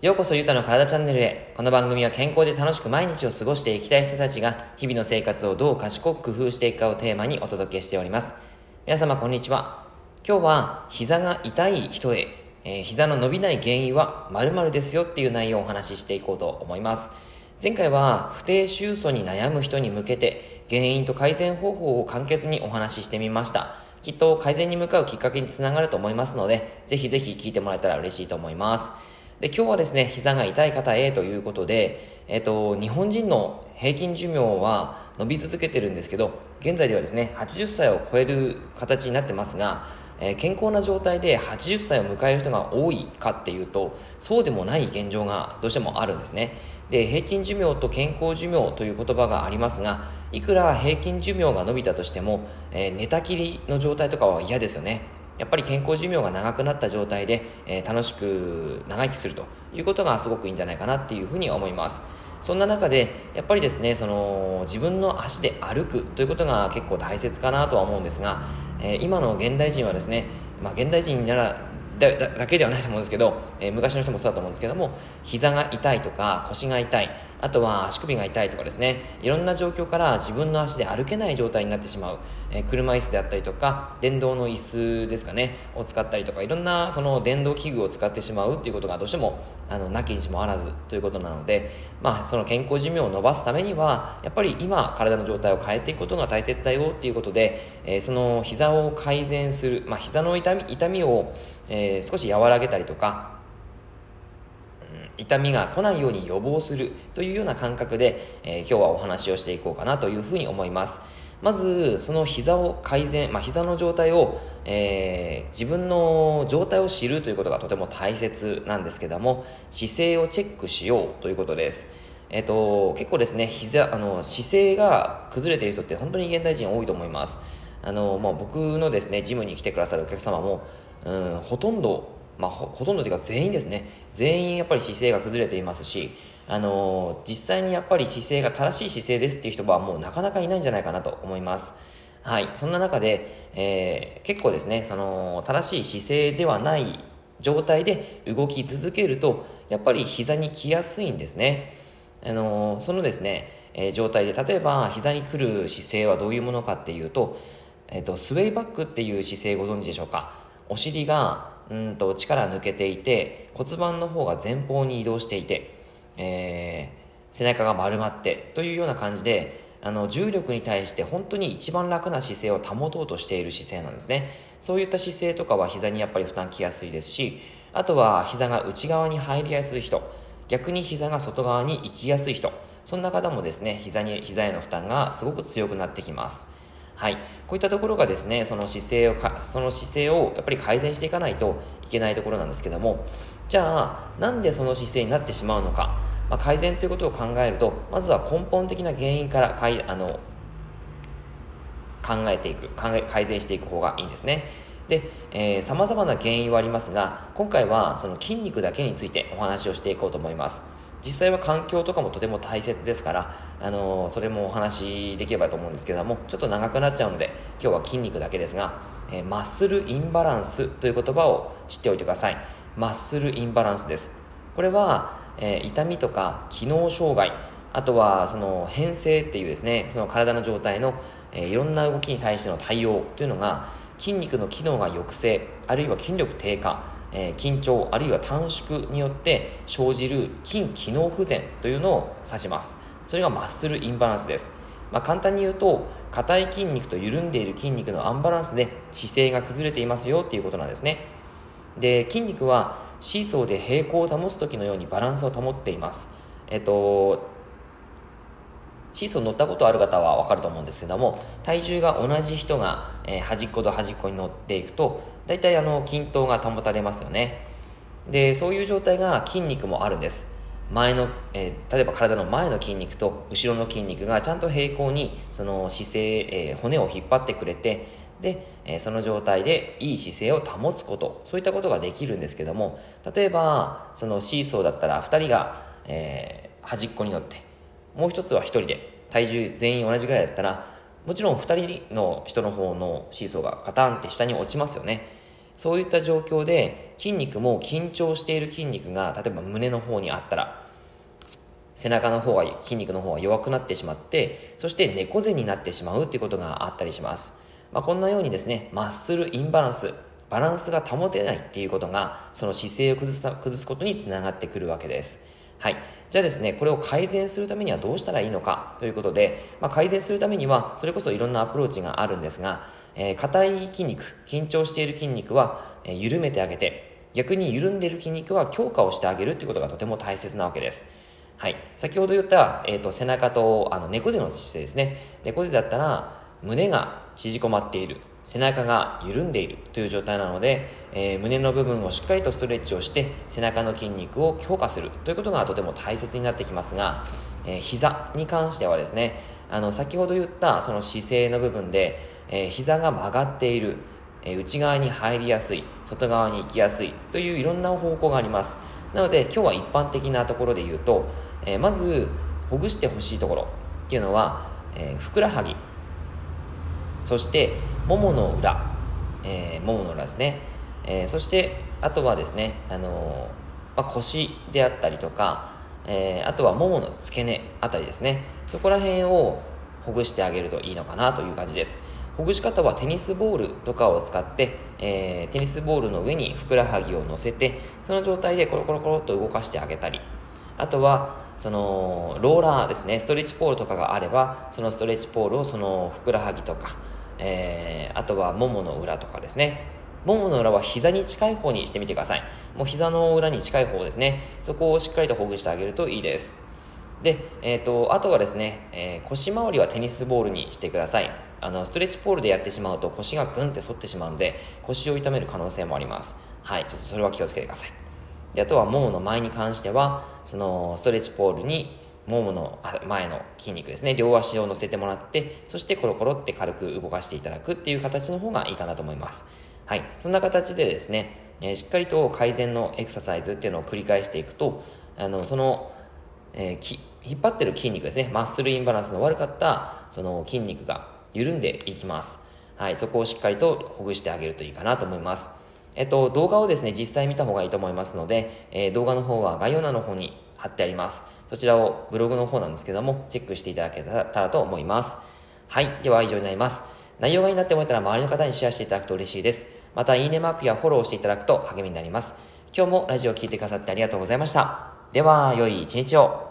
ようこそゆたの体チャンネルへ。この番組は健康で楽しく毎日を過ごしていきたい人たちが日々の生活をどう賢く工夫していくかをテーマにお届けしております。皆様こんにちは。今日は膝が痛い人へ、えー、膝の伸びない原因は〇〇ですよっていう内容をお話ししていこうと思います。前回は不定収素に悩む人に向けて原因と改善方法を簡潔にお話ししてみました。きっと改善に向かうきっかけにつながると思いますので、ぜひぜひ聞いてもらえたら嬉しいと思います。で、今日はですね、膝が痛い方へということで、えっと、日本人の平均寿命は伸び続けてるんですけど、現在ではですね、80歳を超える形になってますが、えー、健康な状態で80歳を迎える人が多いかっていうと、そうでもない現状がどうしてもあるんですね。で、平均寿命と健康寿命という言葉がありますが、いくら平均寿命が伸びたとしても、えー、寝たきりの状態とかは嫌ですよね。やっぱり健康寿命が長くなった状態で、えー、楽しく長生きするということがすごくいいんじゃないかなっていうふうに思いますそんな中でやっぱりですねその自分の足で歩くということが結構大切かなとは思うんですが、えー、今の現代人はですね、まあ、現代人ならだだけではないと思うんですけど、えー、昔の人もそうだと思うんですけども膝が痛いとか腰が痛いあとは足首が痛いとかですね。いろんな状況から自分の足で歩けない状態になってしまう、えー、車椅子であったりとか電動の椅子ですかねを使ったりとかいろんなその電動器具を使ってしまうっていうことがどうしてもあのなきにしもあらずということなので、まあ、その健康寿命を伸ばすためにはやっぱり今体の状態を変えていくことが大切だよっていうことで、えー、その膝を改善する、まあ、膝の痛み痛みを、えー、少し和らげたりとかうん痛みが来ないように予防するというような感覚で、えー、今日はお話をしていこうかなというふうに思います。まずその膝を改善、まあ、膝の状態を、えー、自分の状態を知るということがとても大切なんですけども姿勢をチェックしようということです。えっ、と結構ですね膝あの姿勢が崩れている人って本当に現代人多いと思います。あの、まあ、僕のですねジムに来てくださるお客様も、うん、ほとんどまあ、ほほとんどというか全員ですね。全員やっぱり姿勢が崩れていますしあの、実際にやっぱり姿勢が正しい姿勢ですっていう人はもうなかなかいないんじゃないかなと思います。はい。そんな中で、えー、結構ですねその正しい姿勢ではない状態で動き続けるとやっぱり膝に来やすいんですね。あの、そのですね、え状態で例えば膝に来る姿勢はどういうものかっていうと、えーとスウェイバックっていう姿勢ご存知でしょうか？お尻がうんと力抜けていて骨盤の方が前方に移動していて、えー、背中が丸まってというような感じであの重力に対して本当に一番楽な姿勢を保とうとしている姿勢なんですね。そういった姿勢とかは膝にやっぱり負担きやすいですしあとは膝が内側に入りやすい人逆に膝が外側に行きやすい人そんな方もですね膝に膝への負担がすごく強くなってきます。はい、こういったところがですねその姿勢をかその姿勢をやっぱり改善していかないといけないところなんですけどもじゃあなんでその姿勢になってしまうのか、まあ、改善ということを考えるとまずは根本的な原因からかいあの考えていく考え改善していく方がいいんですね。でさまざまな原因はありますが今回はその筋肉だけについてお話をしていこうと思います。実際は環境とかもとても大切ですから、あの、それもお話しできればと思うんですけどもちょっと長くなっちゃうので今日は筋肉だけですが、えー、マッスルインバランスという言葉を知っておいてください。マッスルインバランスです。これは、えー、痛みとか機能障害あとはその変性っていうですねその体の状態の、えー、いろんな動きに対しての対応というのが筋肉の機能が抑制あるいは筋力低下え、緊張あるいは短縮によって生じる筋機能不全というのを指します。それがマッスルインバランスです、まあ、簡単に言うと硬い筋肉と緩んでいる筋肉のアンバランスで姿勢が崩れていますよっていうことなんですね。で筋肉はシーソーで平行を保つ時のようにバランスを保っています。えっとシーソー乗ったことある方は分かると思うんですけども体重が同じ人が、えー、端っこと端っこに乗っていくと大体あの均等が保たれますよね。でそういう状態が筋肉もあるんです。前の、えー、例えば体の前の筋肉と後ろの筋肉がちゃんと平行にその姿勢、えー、骨を引っ張ってくれてで、えー、その状態でいい姿勢を保つこと。そういったことができるんですけども例えばそのシーソーだったら2人が、えー、端っこに乗ってもう一つは1人で体重全員同じぐらいだったらもちろん2人の人の方のシーソーがカタンって下に落ちますよね。そういった状況で筋肉も緊張している筋肉が例えば胸の方にあったら背中の方は筋肉の方が弱くなってしまってそして猫背になってしまうっていうことがあったりします、まあ、こんなようにですねマッスルインバランスバランスが保てないっていうことがその姿勢を崩す崩すことにつながってくるわけです。はい。じゃあですね、これを改善するためにはどうしたらいいのかということで、まあ、改善するためには、それこそいろんなアプローチがあるんですが、えー、硬い筋肉、緊張している筋肉は、えー、緩めてあげて、逆に緩んでいる筋肉は強化をしてあげるということがとても大切なわけです。はい。先ほど言った、えっ、ー、と、背中と、あの、猫背の姿勢ですね。猫背だったら、胸が縮こまっている。背中が緩んでいるという状態なので、えー、胸の部分をしっかりとストレッチをして背中の筋肉を強化するということがとても大切になってきますが、えー、膝に関してはですねあの先ほど言ったその姿勢の部分で、えー、膝が曲がっている、えー、内側に入りやすい外側に行きやすいといういろんな方向があります。なので今日は一般的なところで言うと、えー、まずほぐしてほしいところっていうのは、え、ふくらはぎ。そしてももの裏、えー、ももの裏ですね、えー、そしてあとはですね、あの、まあ、腰であったりとか、えー、あとはももの付け根あたりですね。そこら辺をほぐしてあげるといいのかなという感じです。ほぐし方はテニスボールとかを使って、えー、テニスボールの上にふくらはぎを乗せてその状態でコロコロコロっと動かしてあげたり。あとはそのローラーですね。ストレッチポールとかがあればそのストレッチポールをそのふくらはぎとかえー、あとはももの裏とかですね。ももの裏は膝に近い方にしてみてください。もう膝の裏に近い方ですね。そこをしっかりとほぐしてあげるといいです。で、えーと、あとはですね、えー、腰回りはテニスボールにしてください。あのストレッチポールでやってしまうと腰がグンって反ってしまうので腰を痛める可能性もあります。はいちょっとそれは気をつけてください。であとはももの前に関してはそのストレッチポールにももの前の筋肉ですね。両足を乗せてもらってそしてコロコロって軽く動かしていただくっていう形の方がいいかなと思います。はい。そんな形でですね、え、しっかりと改善のエクササイズっていうのを繰り返していくとあのその、えー、引っ張ってる筋肉ですね。マッスルインバランスの悪かったその筋肉が緩んでいきます。はい。そこをしっかりとほぐしてあげるといいかなと思います。えっと、動画をですね、実際見た方がいいと思いますので、えー、動画の方は概要欄の方に貼ってあります。そちらをブログの方なんですけども、チェックしていただけたらと思います。はい。では以上になります。内容がいいなって思えたら周りの方にシェアしていただくと嬉しいです。また、いいねマークやフォローしていただくと励みになります。今日もラジオを聴いてくださってありがとうございました。では、良い一日を。